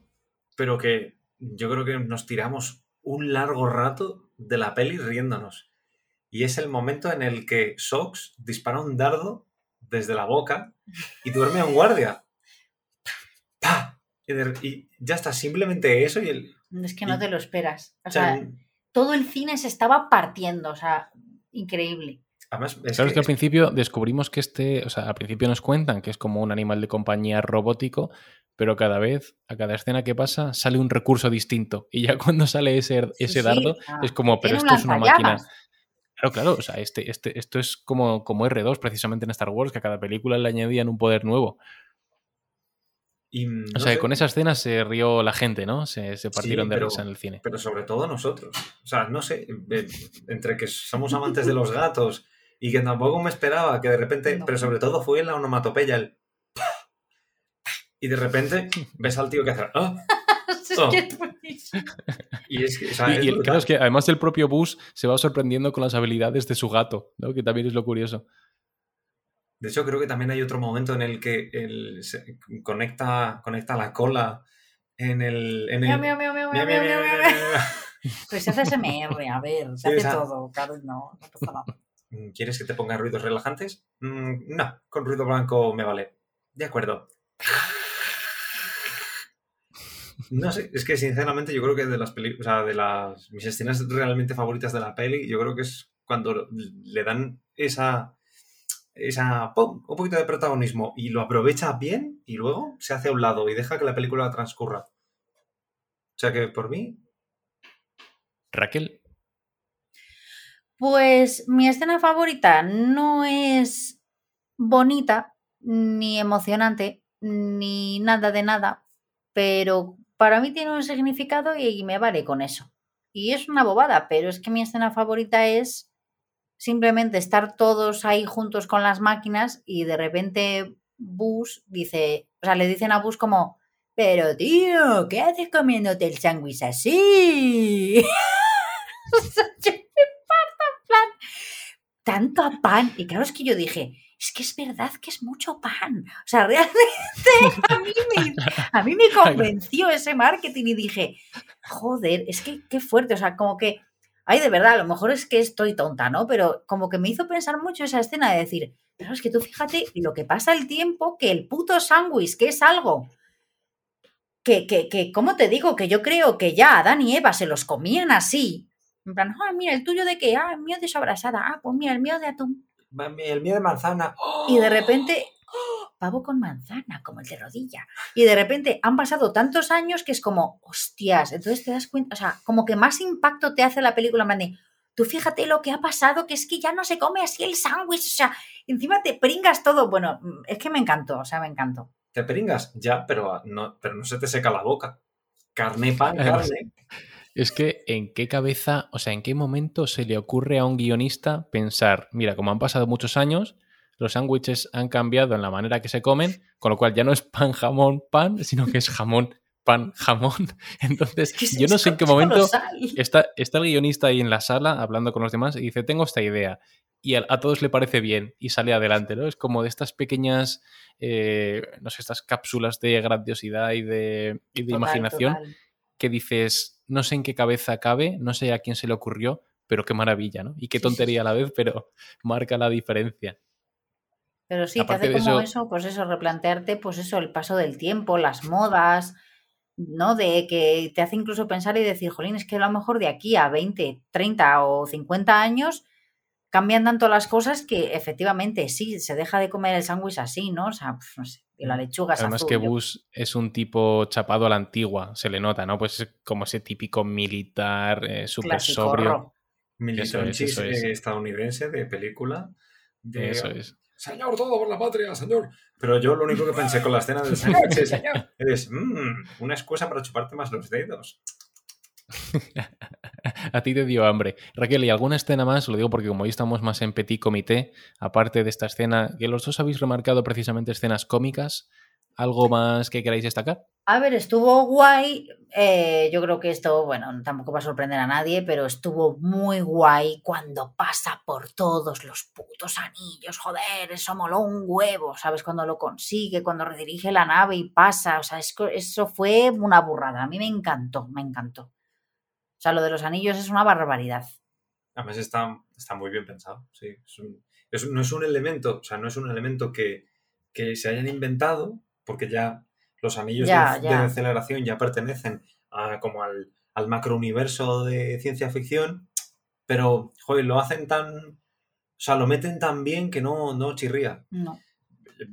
pero que yo creo que nos tiramos un largo rato de la peli riéndonos. Y es el momento en el que Sox dispara un dardo desde la boca y duerme a un guardia. ¡Pah! Y, de- y ya está, simplemente eso y el... Es que no Y- te lo esperas. O sea, todo el cine se estaba partiendo. O sea, increíble. Además, es Claro, es que, que al principio descubrimos que este, o sea, al principio nos cuentan que es como un animal de compañía robótico, pero cada vez, a cada escena que pasa, sale un recurso distinto. Y ya cuando sale ese, ese sí, dardo, sea, es como, pero esto es una máquina. Claro, claro, o sea, este, este, esto es como, como R2 precisamente en Star Wars, que a cada película le añadían un poder nuevo. y, O sea, que sé, con esa escena se rió la gente, ¿no? Se, se partieron de pero- risa en el cine. pero sobre todo nosotros. O sea, no sé, eh, entre que somos amantes de los gatos y que tampoco me esperaba que de repente, No. pero sobre todo fue la onomatopeya, el y de repente ves al tío que hace Oh. y es que, o sea, Y, es y el- brutal. claro, es que además el propio Bus se va sorprendiendo con las habilidades de su gato, ¿no? Que también es lo curioso. De hecho, creo que también hay otro momento en el que él se conecta, conecta la cola en el. En el. Pues se hace SMR, a ver, se Sí, o hace sea- todo, claro, no, no pasa nada. ¿Quieres que te ponga ruidos relajantes? Mm, no, con ruido blanco me vale. De acuerdo. No sé, es que sinceramente yo creo que de las películas, o sea, de las mis escenas realmente favoritas de la peli, yo creo que es cuando le dan esa esa ¡pum! un poquito de protagonismo y lo aprovecha bien y luego se hace a un lado y deja que la película transcurra. O sea que por mí, Raquel, Pues mi escena favorita no es bonita, ni emocionante, ni nada de nada, pero para mí tiene un significado y me vale con eso. Y es una bobada, pero es que mi escena favorita es simplemente estar todos ahí juntos con las máquinas y de repente Bus dice, o sea, le dicen a Bus como, pero tío, ¿qué haces comiéndote el sándwich así me parto en plan, tanto a pan. Y claro, es que yo dije, es que es verdad que es mucho pan. O sea, realmente a mí me, a mí me convenció ese marketing y dije, joder, es que qué fuerte. O sea, como que, ay, de verdad, a lo mejor es que estoy tonta, ¿no? Pero como que me hizo pensar mucho esa escena de decir, pero es que tú fíjate lo que pasa el tiempo, que el puto sándwich, que es algo que, que, que, ¿cómo te digo? Que yo creo que ya Adán y Eva se los comían así. En plan, ah, mira, el tuyo de qué, ah, el mío de sobrasada, ah, pues mira, el mío de atún. el mío de manzana. Y de repente, ¡oh! pavo con manzana, como el de rodilla. Y de repente han pasado tantos años que es como, hostias, entonces te das cuenta, o sea, como que más impacto te hace la película, de, tú fíjate lo que ha pasado, que es que ya no se come así el sándwich, o sea, encima te pringas todo. Bueno, es que me encantó, o sea, me encantó. ¿Te pringas? Ya, pero no, pero no se te seca la boca. Carne, pan, carne. Es que en qué cabeza, o sea, en qué momento se le ocurre a un guionista pensar, mira, como han pasado muchos años, los sándwiches han cambiado en la manera que se comen, con lo cual ya no es pan, jamón, pan, sino que es jamón, pan, jamón. Entonces, Que yo no sé en qué momento está, está el guionista ahí en la sala hablando con los demás y dice, tengo esta idea. Y a, a todos le parece bien y sale adelante, ¿no? Es como de estas pequeñas, eh, no sé, estas cápsulas de grandiosidad y de, y de Total, imaginación total. Que dices, no sé en qué cabeza cabe, no sé a quién se le ocurrió, pero qué maravilla, ¿no? Y qué tontería a la vez, pero marca la diferencia. Pero sí, Aparte te hace como eso- eso, pues eso, replantearte, pues eso, el paso del tiempo, las modas, ¿no? De que te hace incluso pensar y decir, jolín, es que a lo mejor de aquí a 20, 30 o 50 años cambian tanto las cosas que efectivamente sí, se deja de comer el sándwich así, ¿no? O sea, pues, no sé, y la lechuga es Además azul, que yo- Bush es un tipo chapado a la antigua, se le nota, ¿no? Pues es como ese típico militar, eh, súper sobrio. Militonchis eso es. eh, estadounidense de película. De, Eso es. Señor, todo por la patria, señor. Pero yo lo único que pensé con la escena del sándwich es, es "Mm, una excusa para chuparte más los dedos. A ti te dio hambre. Raquel, ¿y alguna escena más? Lo digo porque como hoy estamos más en petit comité, aparte de esta escena, que los dos habéis remarcado precisamente escenas cómicas, ¿algo más que queráis destacar? A ver, estuvo guay. eh, yo creo que esto, bueno, tampoco va a sorprender a nadie, pero estuvo muy guay cuando pasa por todos los putos anillos. Joder, eso moló un huevo, ¿sabes? Cuando lo consigue, cuando redirige la nave y pasa. O sea, es eso fue una burrada. A mí me encantó, me encantó. O sea, lo de los anillos es una barbaridad. Además está, está muy bien pensado. Sí, es un- es un- no es un elemento, o sea, no es un elemento que, que se hayan inventado, porque ya los anillos Ya, de, ya. de ya pertenecen a, como al, al macrouniverso de ciencia ficción, pero, joder, lo hacen tan... O sea, lo meten tan bien que no, no chirría. No.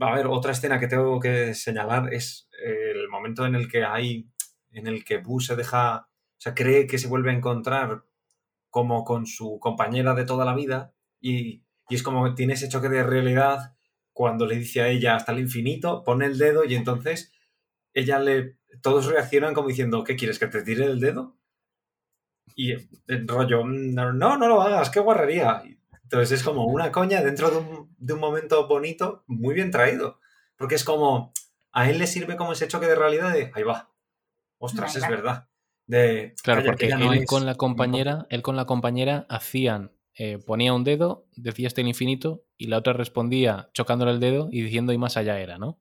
Va a haber otra escena que tengo que señalar es el momento en el que hay, en el que Boo se deja, o sea, cree que se vuelve a encontrar como con su compañera de toda la vida y, y es como que tiene ese choque de realidad cuando le dice a ella hasta el infinito, pone el dedo y entonces ella le, todos reaccionan como diciendo, ¿qué quieres, que te tire el dedo? Y el rollo, no, no, no lo hagas, qué guarrería. Entonces es como una coña dentro de un, de un momento bonito, muy bien traído. Porque es como, a él le sirve como ese choque de realidad de, ahí va, ostras, es verdad. De, Claro, "Calla, porque no él es con la compañera, él con la compañera hacían, eh, ponía un dedo, decía este el infinito, y la otra respondía chocándole el dedo y diciendo y más allá era, ¿no?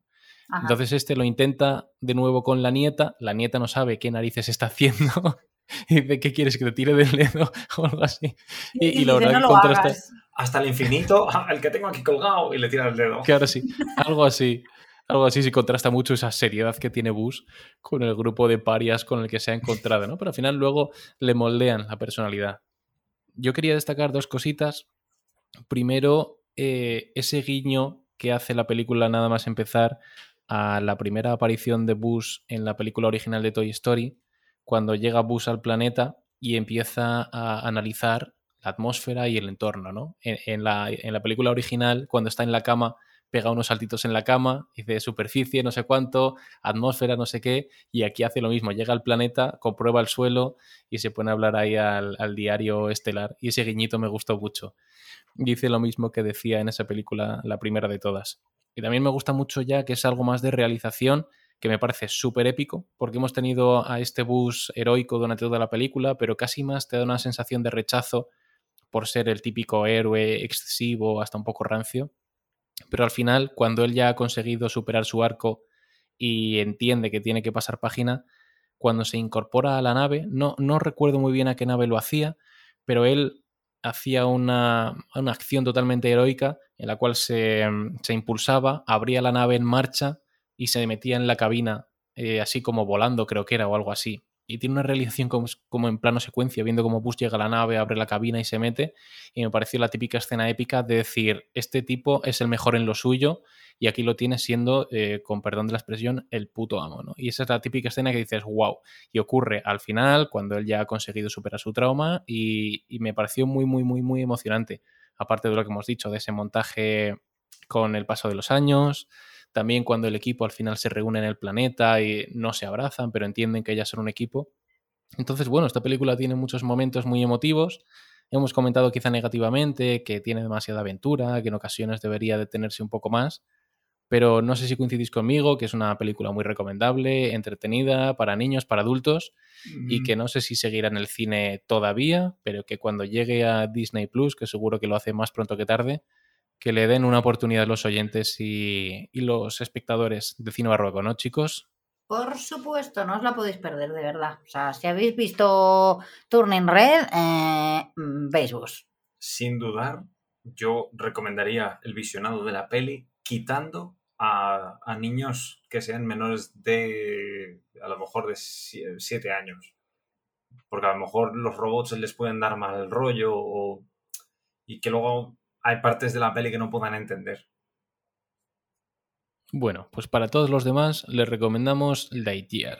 Ajá. Entonces este lo intenta de nuevo con la nieta, la nieta no sabe qué narices está haciendo, y dice, ¿qué quieres que te tire del dedo? o algo así. Y, y la dice, verdad "No que lo contrasta, hagas". hasta el infinito, el que tengo aquí colgado, y le tira el dedo. que ahora sí, algo así. Algo así sí contrasta mucho esa seriedad que tiene Bus con el grupo de parias con el que se ha encontrado, ¿no? Pero al final luego le moldean la personalidad. Yo quería destacar dos cositas. Primero, eh, ese guiño que hace la película nada más empezar a la primera aparición de Bus en la película original de Toy Story, cuando llega Bus al planeta y empieza a analizar la atmósfera y el entorno, ¿no? En la, en la película original, cuando está en la cama, pega unos saltitos en la cama, dice superficie, no sé cuánto, atmósfera, no sé qué, y aquí hace lo mismo, llega al planeta, comprueba el suelo y se pone a hablar ahí al, diario estelar. Y ese guiñito me gustó mucho. Dice lo mismo que decía en esa película, la primera de todas. Y también me gusta mucho ya que es algo más de realización, que me parece súper épico, porque hemos tenido a este bus heroico durante toda la película, pero casi más te da una sensación de rechazo por ser el típico héroe excesivo, hasta un poco rancio. Pero al final, cuando él ya ha conseguido superar su arco y entiende que tiene que pasar página, cuando se incorpora a la nave, no, no recuerdo muy bien a qué nave lo hacía, pero él hacía una, una acción totalmente heroica en la cual se, se, impulsaba, abría la nave en marcha y se metía en la cabina, eh, así como volando, creo que era, o algo así. Y tiene una realización como, como, en plano secuencia, viendo cómo Bus llega a la nave, abre la cabina y se mete. Y me pareció la típica escena épica de decir, este tipo es el mejor en lo suyo y aquí lo tiene siendo, eh, con perdón de la expresión, el puto amo. ¿no? Y esa es la típica escena que dices, wow. Y ocurre al final, cuando él ya ha conseguido superar su trauma y, y me pareció muy, muy, muy, muy emocionante. Aparte de lo que hemos dicho, de ese montaje con el paso de los años, también cuando el equipo al final se reúne en el planeta y no se abrazan, pero entienden que ya son un equipo. Entonces, bueno, esta película tiene muchos momentos muy emotivos. Hemos comentado quizá negativamente que tiene demasiada aventura, que en ocasiones debería detenerse un poco más, pero no sé si coincidís conmigo, que es una película muy recomendable, entretenida, para niños, para adultos, mm. y que no sé si seguirá en el cine todavía, pero que cuando llegue a Disney Plus, que seguro que lo hace más pronto que tarde, que le den una oportunidad a los oyentes y, y, los espectadores de Cine Barroco, ¿no, chicos? Por supuesto, no os la podéis perder, de verdad. O sea, si habéis visto Turning Red, eh, veis vos. Sin dudar, yo recomendaría el visionado de la peli quitando a, a niños que sean menores de, a lo mejor, de 7 años. Porque a lo mejor los robots les pueden dar mal rollo o, y que luego hay partes de la peli que no puedan entender. Bueno, pues para todos los demás les recomendamos Lightyear.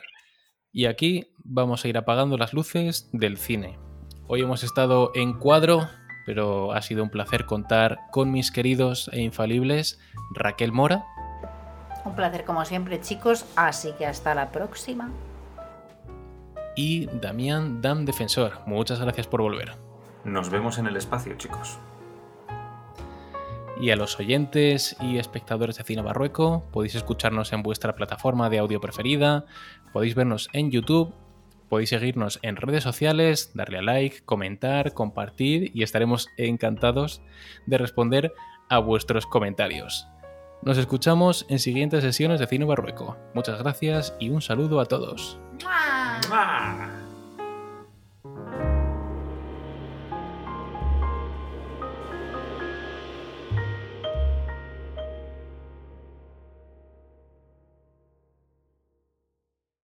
Y aquí vamos a ir apagando las luces del cine. Hoy hemos estado en cuadro, pero ha sido un placer contar con mis queridos e infalibles Raquel Mora. Un placer como siempre, chicos, así que hasta la próxima. Y Damián Dam Defensor. Muchas gracias por volver. Nos vemos en el espacio, chicos y a los oyentes y espectadores de Cine Barrueco. Podéis escucharnos en vuestra plataforma de audio preferida, podéis vernos en YouTube, podéis seguirnos en redes sociales, darle a like, comentar, compartir y estaremos encantados de responder a vuestros comentarios. Nos escuchamos en siguientes sesiones de Cine Barrueco. Muchas gracias y un saludo a todos. ¡Mua! ¡Mua!